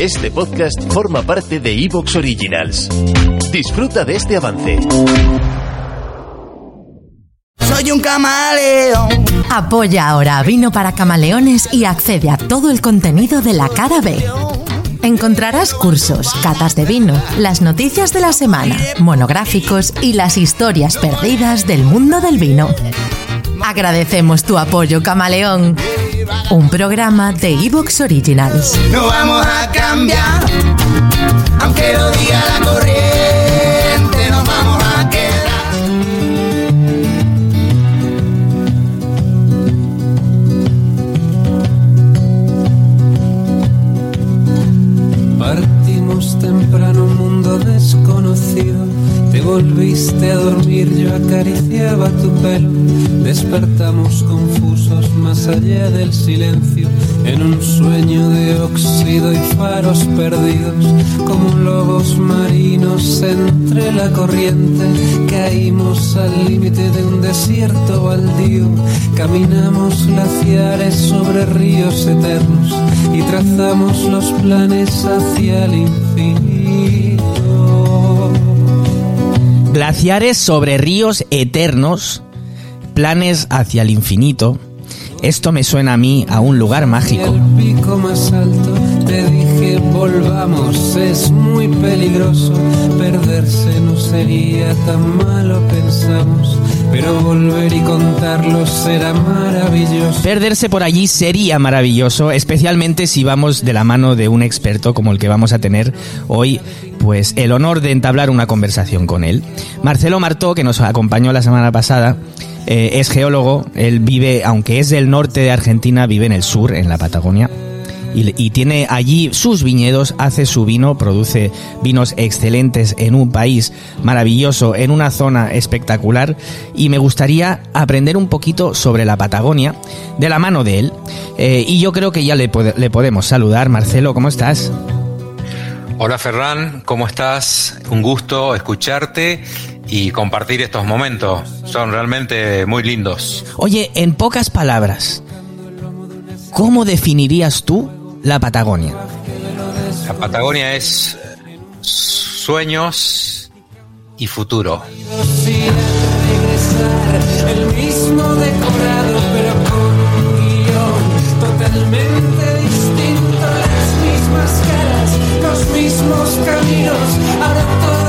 Este podcast forma parte de Evox Originals. Disfruta de este avance. Soy un camaleón. Apoya ahora a Vino para Camaleones y accede a todo el contenido de la cara B. Encontrarás cursos, catas de vino, las noticias de la semana, monográficos y las historias perdidas del mundo del vino. Agradecemos tu apoyo, Camaleón. Un programa de Evox Originals. No vamos a cambiar, aunque lo diga la corriente, a dormir, yo acariciaba tu pelo. Despertamos confusos más allá del silencio, en un sueño de óxido y faros perdidos, como lobos marinos entre la corriente. Caímos al límite de un desierto baldío, caminamos glaciares sobre ríos eternos y trazamos los planes hacia el infinito. Glaciares sobre ríos eternos, planes hacia el infinito. Esto me suena a mí a un lugar mágico. Volvamos, es muy peligroso. Perderse no sería tan malo, pensamos. Pero volver y contarlo será maravilloso. Perderse por allí sería maravilloso, especialmente si vamos de la mano de un experto como el que vamos a tener hoy, pues el honor de entablar una conversación con él. Marcelo Martó, que nos acompañó la semana pasada, eh, es geólogo, él vive, aunque es del norte de Argentina, vive en el sur, en la Patagonia. Y, y tiene allí sus viñedos, hace su vino, produce vinos excelentes en un país maravilloso, en una zona espectacular. Y me gustaría aprender un poquito sobre la Patagonia de la mano de él. Eh, y yo creo que ya le, le podemos saludar. Marcelo, ¿cómo estás? Hola Ferran, ¿cómo estás? Un gusto escucharte y compartir estos momentos. Son realmente muy lindos. Oye, en pocas palabras, ¿cómo definirías tú la Patagonia? La Patagonia es sueños y futuro. regresar el mismo decorado pero con un guion totalmente distinto las mismas caras los mismos caminos ahora todo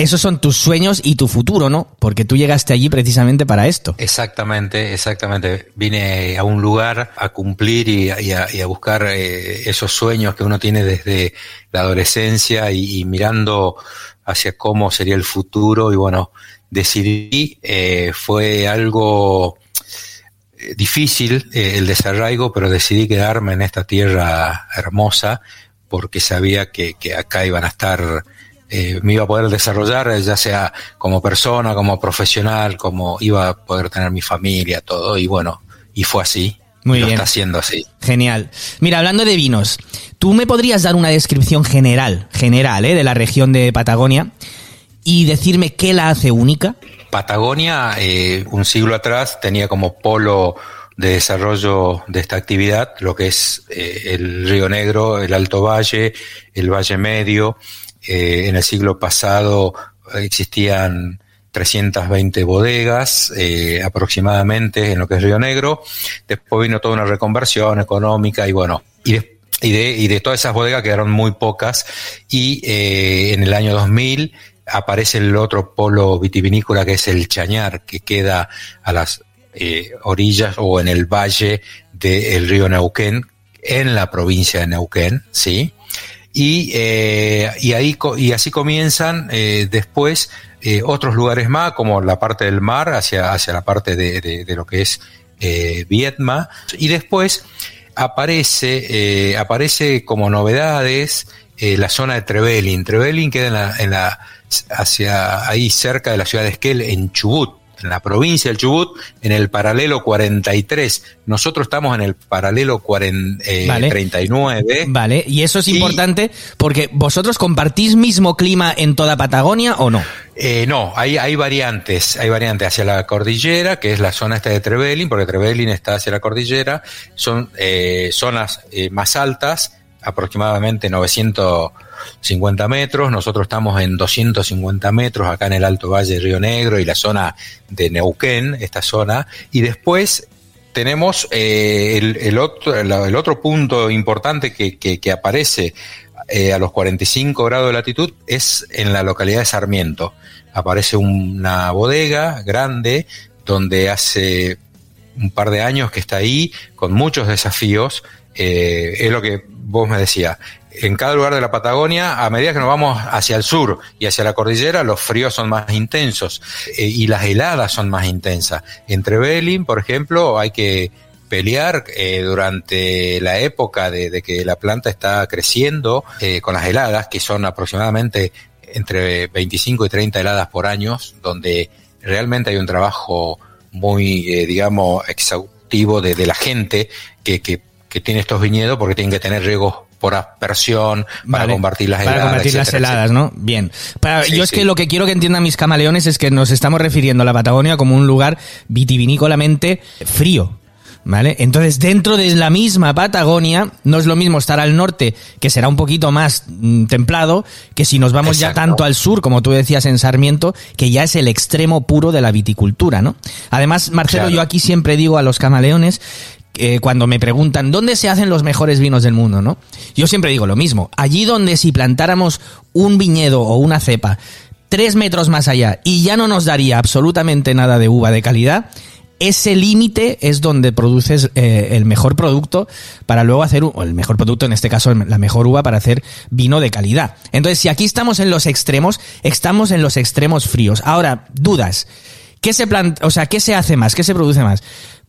Esos son tus sueños y tu futuro, ¿no? Porque tú llegaste allí precisamente para esto. Exactamente, exactamente. Vine a un lugar a cumplir y, a- buscar eh, esos sueños que uno tiene desde la adolescencia y, mirando hacia cómo sería el futuro. Y bueno, decidí, eh, fue algo eh, difícil el desarraigo, pero decidí quedarme en esta tierra hermosa porque sabía que acá iban a estar eh, me iba a poder desarrollar, ya sea como persona, como profesional, como iba a poder tener mi familia, todo, y bueno, y fue así. Muy bien. está haciendo así. Genial. Mira, hablando de vinos, ¿tú me podrías dar una descripción general, general, ¿eh? de la región de Patagonia y decirme qué la hace única? Patagonia, eh, un siglo atrás, tenía como polo de desarrollo de esta actividad lo que es eh, el Río Negro, el Alto Valle, el Valle Medio. Eh, en el siglo pasado existían 320 bodegas eh, aproximadamente en lo que es Río Negro. Después vino toda una reconversión económica y bueno, y, de, y, de, y de todas esas bodegas quedaron muy pocas y eh, en el año 2000 aparece el otro polo vitivinícola que es el Chañar, que queda a las eh, orillas o en el valle del río Neuquén, en la provincia de Neuquén, ¿sí? Y, eh, y, ahí, y así comienzan eh, después eh, otros lugares más, como la parte del mar, hacia, hacia la parte de, de, lo que es eh, Vietma, y después aparece, aparece como novedades la zona de Trevelin. Trevelin queda en la, en la, hacia ahí cerca de la ciudad de Esquel, en Chubut, en la provincia del Chubut, en el paralelo 43. Nosotros estamos en el paralelo 40, eh, Vale. 39. Vale, y eso es importante porque vosotros compartís mismo clima en toda Patagonia o no? Eh, no, hay, hay variantes, hay variantes hacia la cordillera, que es la zona esta de Trevelin, porque Trevelin está hacia la cordillera, son eh, zonas eh, más altas, aproximadamente 950 metros, nosotros estamos en 250 metros acá en el Alto Valle Río Negro y la zona de Neuquén, esta zona, y después tenemos eh, el, otro, el, otro punto importante que, que, que aparece eh, a los 45 grados de latitud es en la localidad de Sarmiento. Aparece una bodega grande donde hace un par de años que está ahí con muchos desafíos. Eh, es lo que vos me decías. En cada lugar de la Patagonia, a medida que nos vamos hacia el sur y hacia la cordillera, los fríos son más intensos eh, y las heladas son más intensas. Entre Belin, por ejemplo, hay que pelear eh, durante la época de, que la planta está creciendo con las heladas, que son aproximadamente entre 25 y 30 heladas por año, donde realmente hay un trabajo muy, digamos, exhaustivo de, de la gente que, que, que, tiene estos viñedos porque tienen que tener riegos por aspersión, para vale, combatir las para heladas. Para combatir etcétera, las heladas, etcétera. ¿no? Bien. Para, Sí, yo es sí. que lo que quiero que entiendan mis camaleones es que nos estamos refiriendo a la Patagonia como un lugar vitivinícolamente frío. ¿Vale? Entonces, dentro de la misma Patagonia, no es lo mismo estar al norte, que será un poquito más mm, templado, que si nos vamos Exacto. ya tanto al sur, como tú decías en Sarmiento, que ya es el extremo puro de la viticultura, ¿no? Además, Marcelo, Claro. yo aquí siempre digo a los camaleones, eh, cuando me preguntan dónde se hacen los mejores vinos del mundo, ¿no? Yo siempre digo lo mismo. Allí donde si plantáramos un viñedo o una cepa tres metros más allá y ya no nos daría absolutamente nada de uva de calidad, ese límite es donde produces eh, el mejor producto para luego hacer, o el mejor producto, en este caso la mejor uva para hacer vino de calidad. Entonces, si aquí estamos en los extremos, estamos en los extremos fríos. Ahora, dudas. ¿Qué se plan, o sea, qué se hace más? ¿Qué se produce más?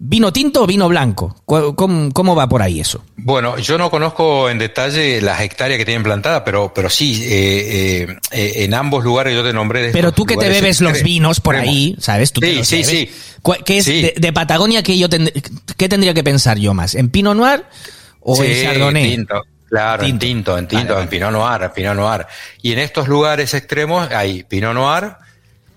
¿Vino tinto o vino blanco? ¿Cu- ¿Cómo, cómo va por ahí eso? Bueno, yo no conozco en detalle las hectáreas que tienen plantadas, pero, pero sí, eh, eh, eh, en ambos lugares yo te nombré. Pero tú que te bebes los vinos por ahí, ¿sabes? Tú te Sí, los sí, bebes. sí. ¿Cuál- ¿Qué es Sí. de, de Patagonia que yo tend- qué tendría que pensar yo más? ¿En Pinot Noir o Sí, en Chardonnay? Tinto, claro, en tinto, en tinto, en Pinot Noir, en Pinot Noir. Y en estos lugares extremos hay Pinot Noir,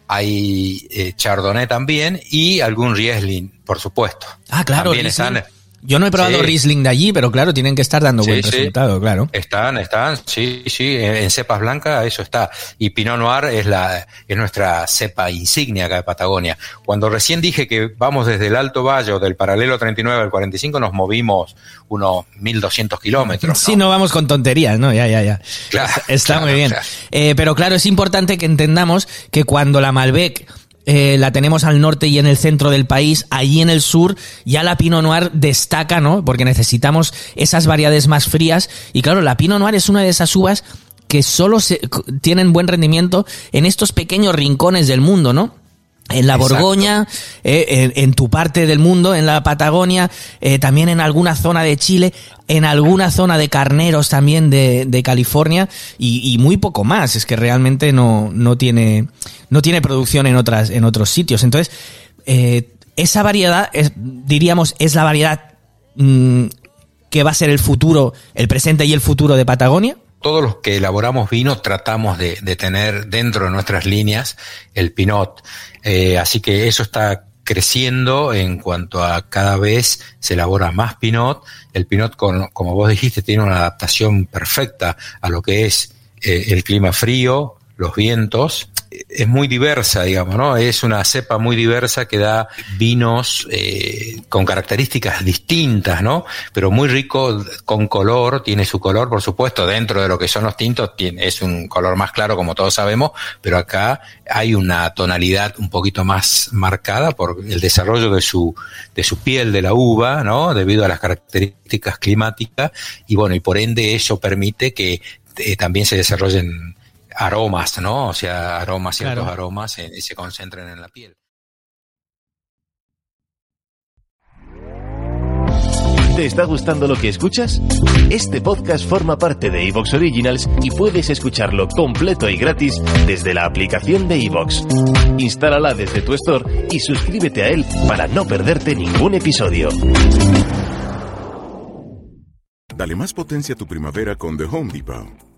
hay eh, Chardonnay también y algún Riesling, por supuesto. Ah, claro, También están, Yo no he probado Sí. Riesling de allí, pero claro, tienen que estar dando Sí, buen sí. resultado, claro. Están, están, sí, sí, en, en cepas blancas eso está. Y Pinot Noir es la, es nuestra cepa insignia acá de Patagonia. Cuando recién dije que vamos desde el Alto Valle o del paralelo 39 al 45 nos movimos unos 1200 kilómetros. Sí, no vamos con tonterías, ¿no? Ya, ya, ya. Claro, está está claro, muy bien. claro. Eh, pero claro, es importante que entendamos que cuando la Malbec eh, la tenemos al norte y en el centro del país, allí en el sur ya la Pinot Noir destaca, ¿no? Porque necesitamos esas variedades más frías. Y claro, la Pinot Noir es una de esas uvas que solo se, tienen buen rendimiento en estos pequeños rincones del mundo, ¿no? En la Borgoña, eh, en, tu parte del mundo, en la Patagonia, eh, también en alguna zona de Chile, en alguna zona de carneros también de, de California y, muy poco más. Es que realmente no, no tiene no tiene producción en otras en otros sitios. Entonces eh, esa variedad, es, diríamos, es la variedad mm, que va a ser el futuro, el presente y el futuro de Patagonia todos los que elaboramos vino tratamos de, tener dentro de nuestras líneas el pinot. Eh, así que eso está creciendo en cuanto a cada vez se elabora más pinot. El pinot, como vos dijiste, tiene una adaptación perfecta a lo que es eh, el clima frío, los vientos es muy diversa, digamos, ¿no? Es una cepa muy diversa que da vinos eh, con características distintas, ¿no? Pero muy rico con color, tiene su color, por supuesto, dentro de lo que son los tintos, tiene, es un color más claro, como todos sabemos, pero acá hay una tonalidad un poquito más marcada por el desarrollo de su, de su piel de la uva, ¿no? Debido a las características climáticas, y bueno, y por ende eso permite que eh, también se desarrollen aromas, ¿no? O sea, aromas, ciertos aromas y se concentran en la piel. ¿Te está gustando lo que escuchas? Este podcast forma parte de Evox Originals y puedes escucharlo completo y gratis desde la aplicación de Evox. Instálala desde tu store y suscríbete a él para no perderte ningún episodio. Dale más potencia a tu primavera con The Home Depot.